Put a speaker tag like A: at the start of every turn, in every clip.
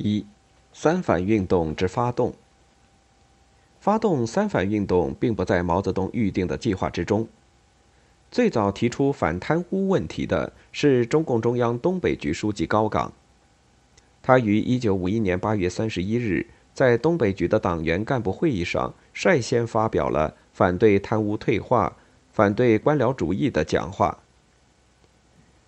A: 一、三反运动之发动。发动三反运动并不在毛泽东预定的计划之中。最早提出反贪污问题的是中共中央东北局书记高岗。他于一九五一年八月三十一日在东北局的党员干部会议上率先发表了反对贪污退化、反对官僚主义的讲话。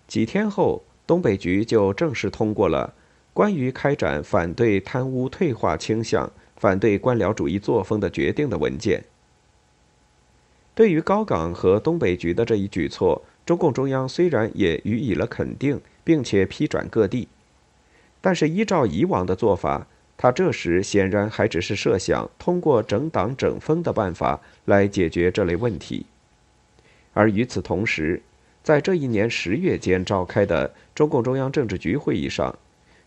A: 几天后，东北局就正式通过了。关于开展反对贪污退化倾向、反对官僚主义作风的决定的文件。对于高岗和东北局的这一举措，中共中央虽然也予以了肯定，并且批转各地，但是依照以往的做法，他这时显然还只是设想通过整党整风的办法来解决这类问题。而与此同时，在这一年十月间召开的中共中央政治局会议上。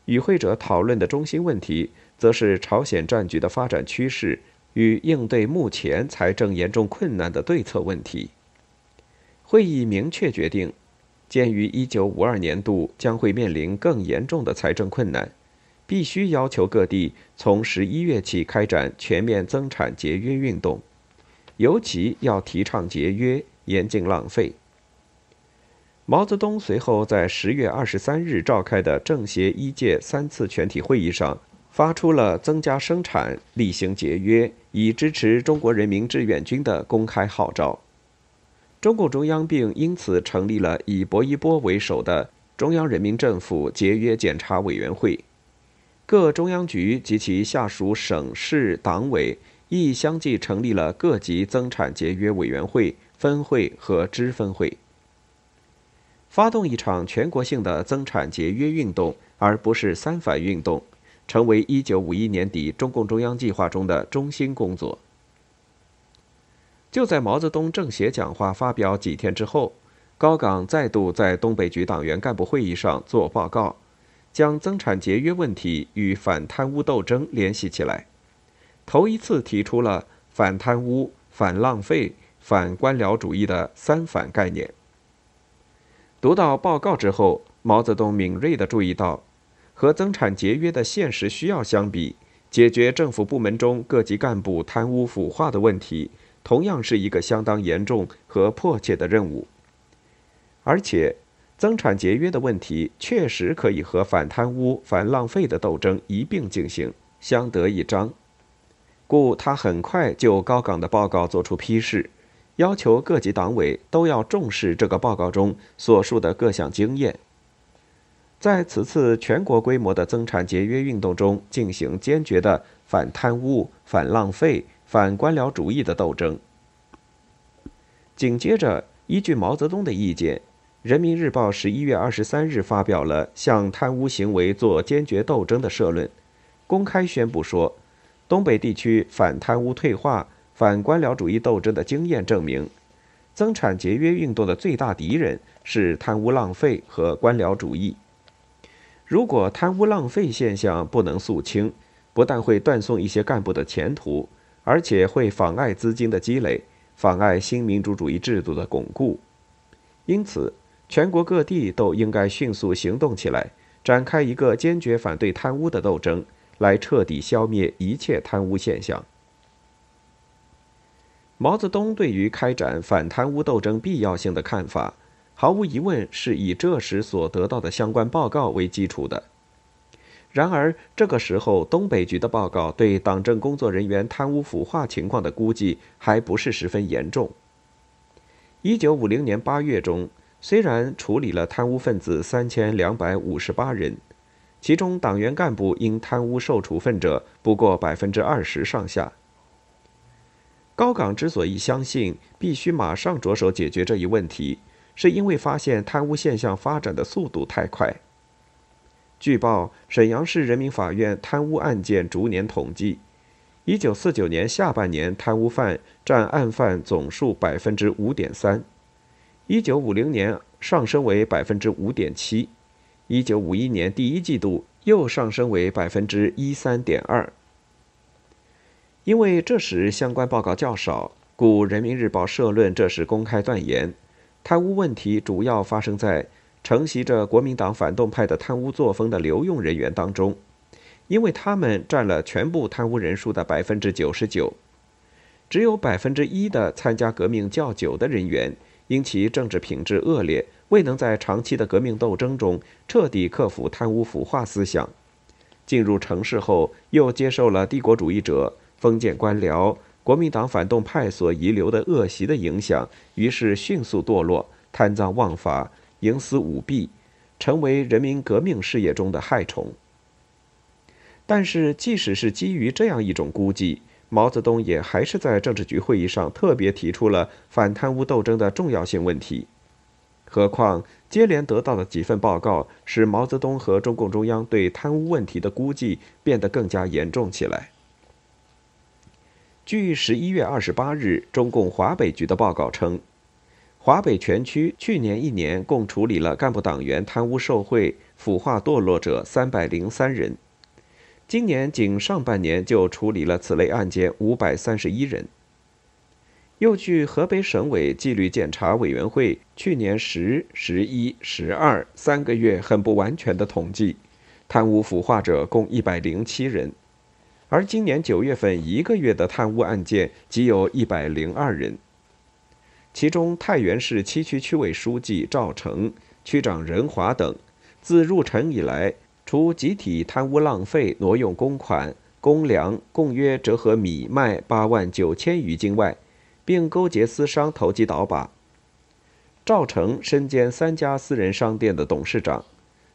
A: 与会者讨论的中心问题，则是朝鲜战局的发展趋势与应对目前财政严重困难的对策问题。会议明确决定，鉴于1952年度将会面临更严重的财政困难，必须要求各地从11月起开展全面增产节约运动，尤其要提倡节约，严禁浪费。毛泽东随后在十月二十三日召开的政协一届三次全体会议上，发出了增加生产、厉行节约，以支持中国人民志愿军的公开号召。中共中央并因此成立了以薄一波为首的中央人民政府节约检查委员会，各中央局及其下属省市党委亦相继成立了各级增产节约委员会、分会和支分会。发动一场全国性的增产节约运动，而不是三反运动，成为1951年底中共中央计划中的中心工作。就在毛泽东政协讲话发表几天之后，高岗再度在东北局党员干部会议上做报告，将增产节约问题与反贪污斗争联系起来，头一次提出了反贪污、反浪费、反官僚主义的“三反”概念。读到报告之后，毛泽东敏锐地注意到，和增产节约的现实需要相比，解决政府部门中各级干部贪污腐化的问题，同样是一个相当严重和迫切的任务。而且，增产节约的问题确实可以和反贪污、反浪费的斗争一并进行，相得益彰。故他很快就高岗的报告作出批示。要求各级党委都要重视这个报告中所述的各项经验，在此次全国规模的增产节约运动中进行坚决的反贪污、反浪费、反官僚主义的斗争。紧接着，依据毛泽东的意见，《人民日报》十一月二十三日发表了向贪污行为做坚决斗争的社论，公开宣布说，东北地区反贪污退化。反官僚主义斗争的经验证明，增产节约运动的最大敌人是贪污浪费和官僚主义。如果贪污浪费现象不能肃清，不但会断送一些干部的前途，而且会妨碍资金的积累，妨碍新民主主义制度的巩固。因此，全国各地都应该迅速行动起来，展开一个坚决反对贪污的斗争，来彻底消灭一切贪污现象。毛泽东对于开展反贪污斗争必要性的看法，毫无疑问是以这时所得到的相关报告为基础的。然而，这个时候东北局的报告对党政工作人员贪污腐化情况的估计还不是十分严重。一九五零年八月中，虽然处理了贪污分子三千两百五十八人，其中党员干部因贪污受处分者不过百分之二十上下。高岗之所以相信必须马上着手解决这一问题，是因为发现贪污现象发展的速度太快。据报，沈阳市人民法院贪污案件逐年统计，一九四九年下半年贪污犯占案犯总数百分之五点三，一九五零年上升为百分之五点七，一九五一年第一季度又上升为百分之一点二。因为这时相关报告较少，故《人民日报》社论这时公开断言，贪污问题主要发生在承袭着国民党反动派的贪污作风的留用人员当中，因为他们占了全部贪污人数的百分之九十九。只有百分之一的参加革命较久的人员，因其政治品质恶劣，未能在长期的革命斗争中彻底克服贪污腐化思想。进入城市后，又接受了帝国主义者、封建官僚、国民党反动派所遗留的恶习的影响，于是迅速堕落，贪赃枉法，营私舞弊，成为人民革命事业中的害虫。但是，即使是基于这样一种估计，毛泽东也还是在政治局会议上特别提出了反贪污斗争的重要性问题。何况接连得到的几份报告，使毛泽东和中共中央对贪污问题的估计变得更加严重起来。据十一月二十八日中共华北局的报告称，华北全区去年一年共处理了干部党员贪污受贿、腐化堕落者三百零三人。今年仅上半年就处理了此类案件五百三十一人。又据河北省委纪律检查委员会去年十、十一、十二三个月很不完全的统计，贪污腐化者共一百零七人，而今年九月份一个月的贪污案件即有一百零二人。其中，太原市七区区委书记赵成、区长任华等，自入城以来。除集体贪污浪费、挪用公款、公粮共约折合米麦八万九千余斤外，并勾结私商投机倒把。赵成身兼三家私人商店的董事长，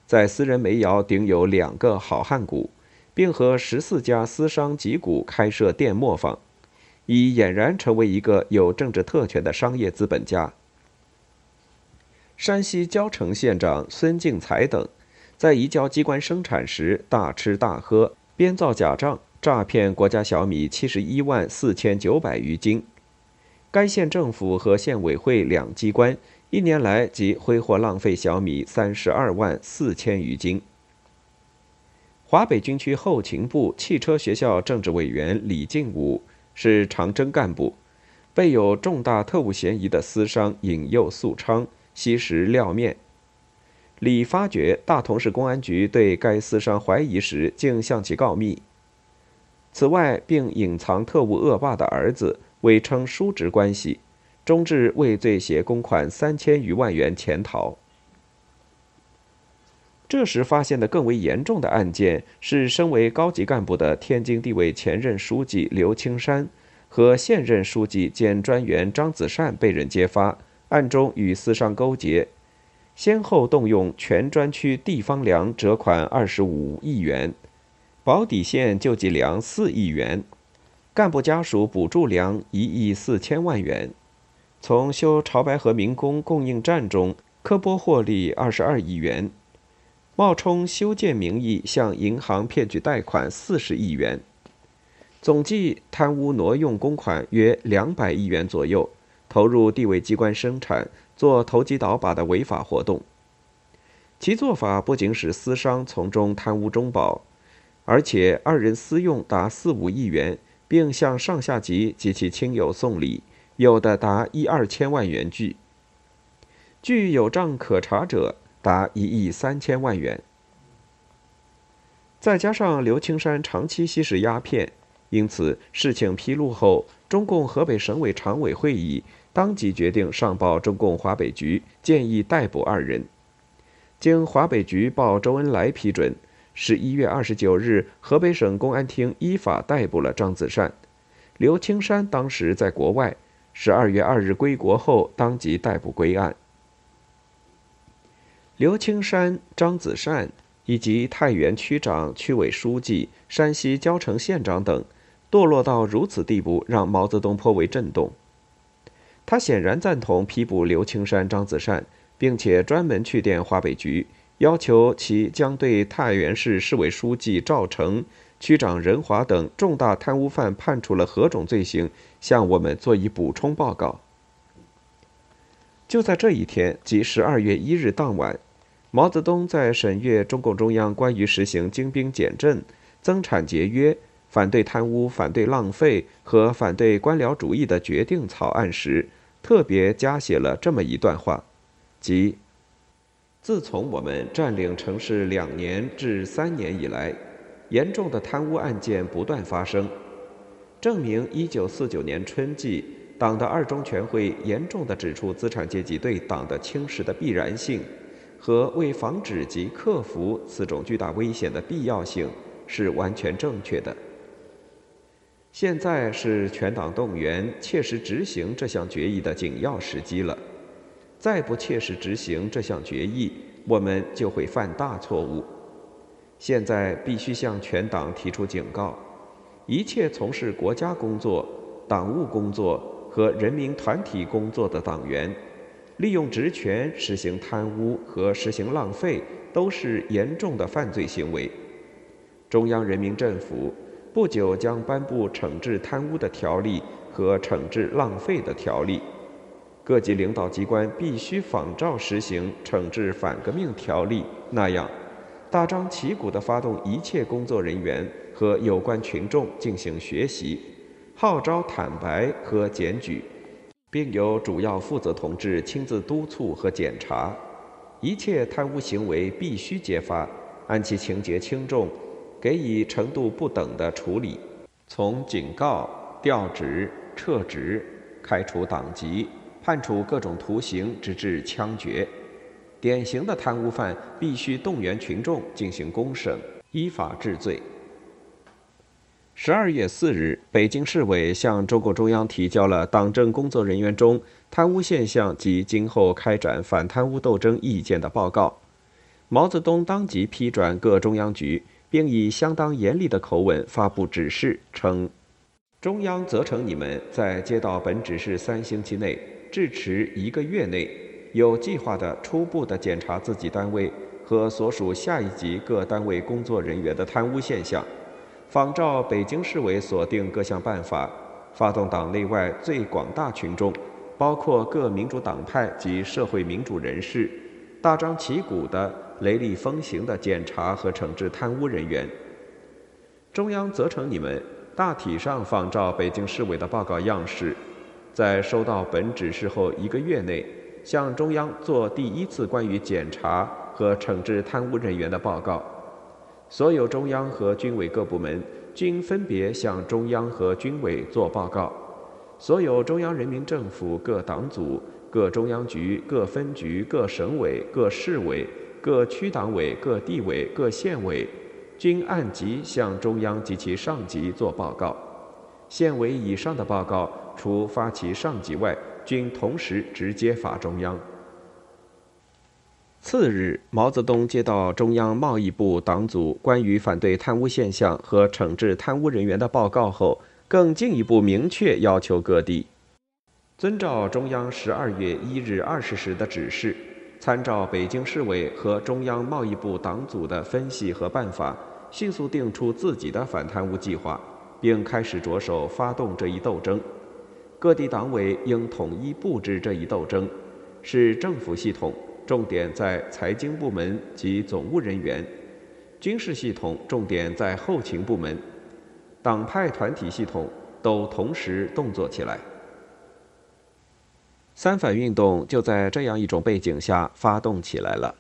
A: 在私人煤窑顶有两个好汉股，并和十四家私商集股开设店磨坊，已俨然成为一个有政治特权的商业资本家。山西交城县长孙敬才等。在移交机关生产时大吃大喝，编造假账，诈骗国家小米七十一万四千九百余斤。该县政府和县委会两机关一年来即挥霍浪费小米三十二万四千余斤。华北军区后勤部汽车学校政治委员李进武是长征干部，被有重大特务嫌疑的私商引诱肃娼，吸食料面。李发觉大同市公安局对该私商怀疑时，竟向其告密。此外，并隐藏特务恶霸的儿子，伪称叔侄关系，终至畏罪携公款三千余万元潜逃。这时发现的更为严重的案件是，身为高级干部的天津地委前任书记刘青山和现任书记兼专员张子善被人揭发，暗中与私商勾结。先后动用全专区地方粮折款二十五亿元，保底线救济粮四亿元，干部家属补助粮一亿四千万元，从修潮白河民工供应站中科拨获利二十二亿元，冒充修建名义向银行骗取贷款四十亿元，总计贪污挪用公款约两百亿元左右，投入地委机关生产。做投机倒把的违法活动，其做法不仅使私商从中贪污中饱，而且二人私用达四五亿元，并向上下级及其亲友送礼，有的达一二千万元巨，据有账可查者达一亿三千万元。再加上刘青山长期吸食鸦片，因此事情披露后，中共河北省委常委会议。当即决定上报中共华北局，建议逮捕二人。经华北局报周恩来批准，十一月二十九日，河北省公安厅依法逮捕了张子善、刘青山。当时在国外，十二月二日归国后，当即逮捕归案。刘青山、张子善以及太原区长、区委书记、山西交城县长等，堕落到如此地步，让毛泽东颇为震动。他显然赞同批捕刘青山、张子善，并且专门去电华北局，要求其将对太原市市委书记赵成、区长任华等重大贪污犯判处了何种罪行，向我们做一补充报告。就在这一天，即十二月一日当晚，毛泽东在审阅中共中央关于实行精兵简政、增产节约。反对贪污、反对浪费和反对官僚主义的决定草案时，特别加写了这么一段话，即：自从我们占领城市两年至三年以来，严重的贪污案件不断发生，证明1949年春季党的二中全会严重地指出资产阶级对党的侵蚀的必然性和为防止及克服此种巨大危险的必要性是完全正确的。现在是全党动员、切实执行这项决议的紧要时机了。再不切实执行这项决议，我们就会犯大错误。现在必须向全党提出警告：一切从事国家工作、党务工作和人民团体工作的党员，利用职权实行贪污和实行浪费，都是严重的犯罪行为。中央人民政府不久将颁布惩治贪污的条例和惩治浪费的条例，各级领导机关必须仿照实行惩治反革命条例那样。大张旗鼓地发动一切工作人员和有关群众进行学习，号召坦白和检举，并由主要负责同志亲自督促和检查。一切贪污行为必须揭发，按其情节轻重，给予程度不等的处理，从警告、调职、撤职、开除党籍、判处各种徒刑，直至枪决。典型的贪污犯必须动员群众进行公审，依法治罪。十二月四日，北京市委向中共中央提交了党政工作人员中贪污现象及今后开展反贪污斗争意见的报告。毛泽东当即批转各中央局，并以相当严厉的口吻发布指示，称：“中央责成你们在接到本指示三星期内，至迟一个月内。”有计划的、初步的检查自己单位和所属下一级各单位工作人员的贪污现象，仿照北京市委所定各项办法，发动党内外最广大群众，包括各民主党派及社会民主人士，大张旗鼓的、雷厉风行的检查和惩治贪污人员。中央责成你们大体上仿照北京市委的报告样式，在收到本指示后一个月内。向中央做第一次关于检查和惩治贪污人员的报告。所有中央和军委各部门均分别向中央和军委做报告。所有中央人民政府各党组、各中央局、各分局、各省委、各市委、各区党委、各地委、各县委，均按级向中央及其上级做报告。县委以上的报告，除发其上级外，均同时直接发中央。次日，毛泽东接到中央贸易部党组关于反对贪污现象和惩治贪污人员的报告后，更进一步明确要求各地遵照中央十二月一日二十时的指示，参照北京市委和中央贸易部党组的分析和办法，迅速定出自己的反贪污计划，并开始着手发动这一斗争。各地党委应统一布置这一斗争，使政府系统重点在财经部门及总务人员，军事系统重点在后勤部门，党派团体系统都同时动作起来。三反运动就在这样一种背景下发动起来了。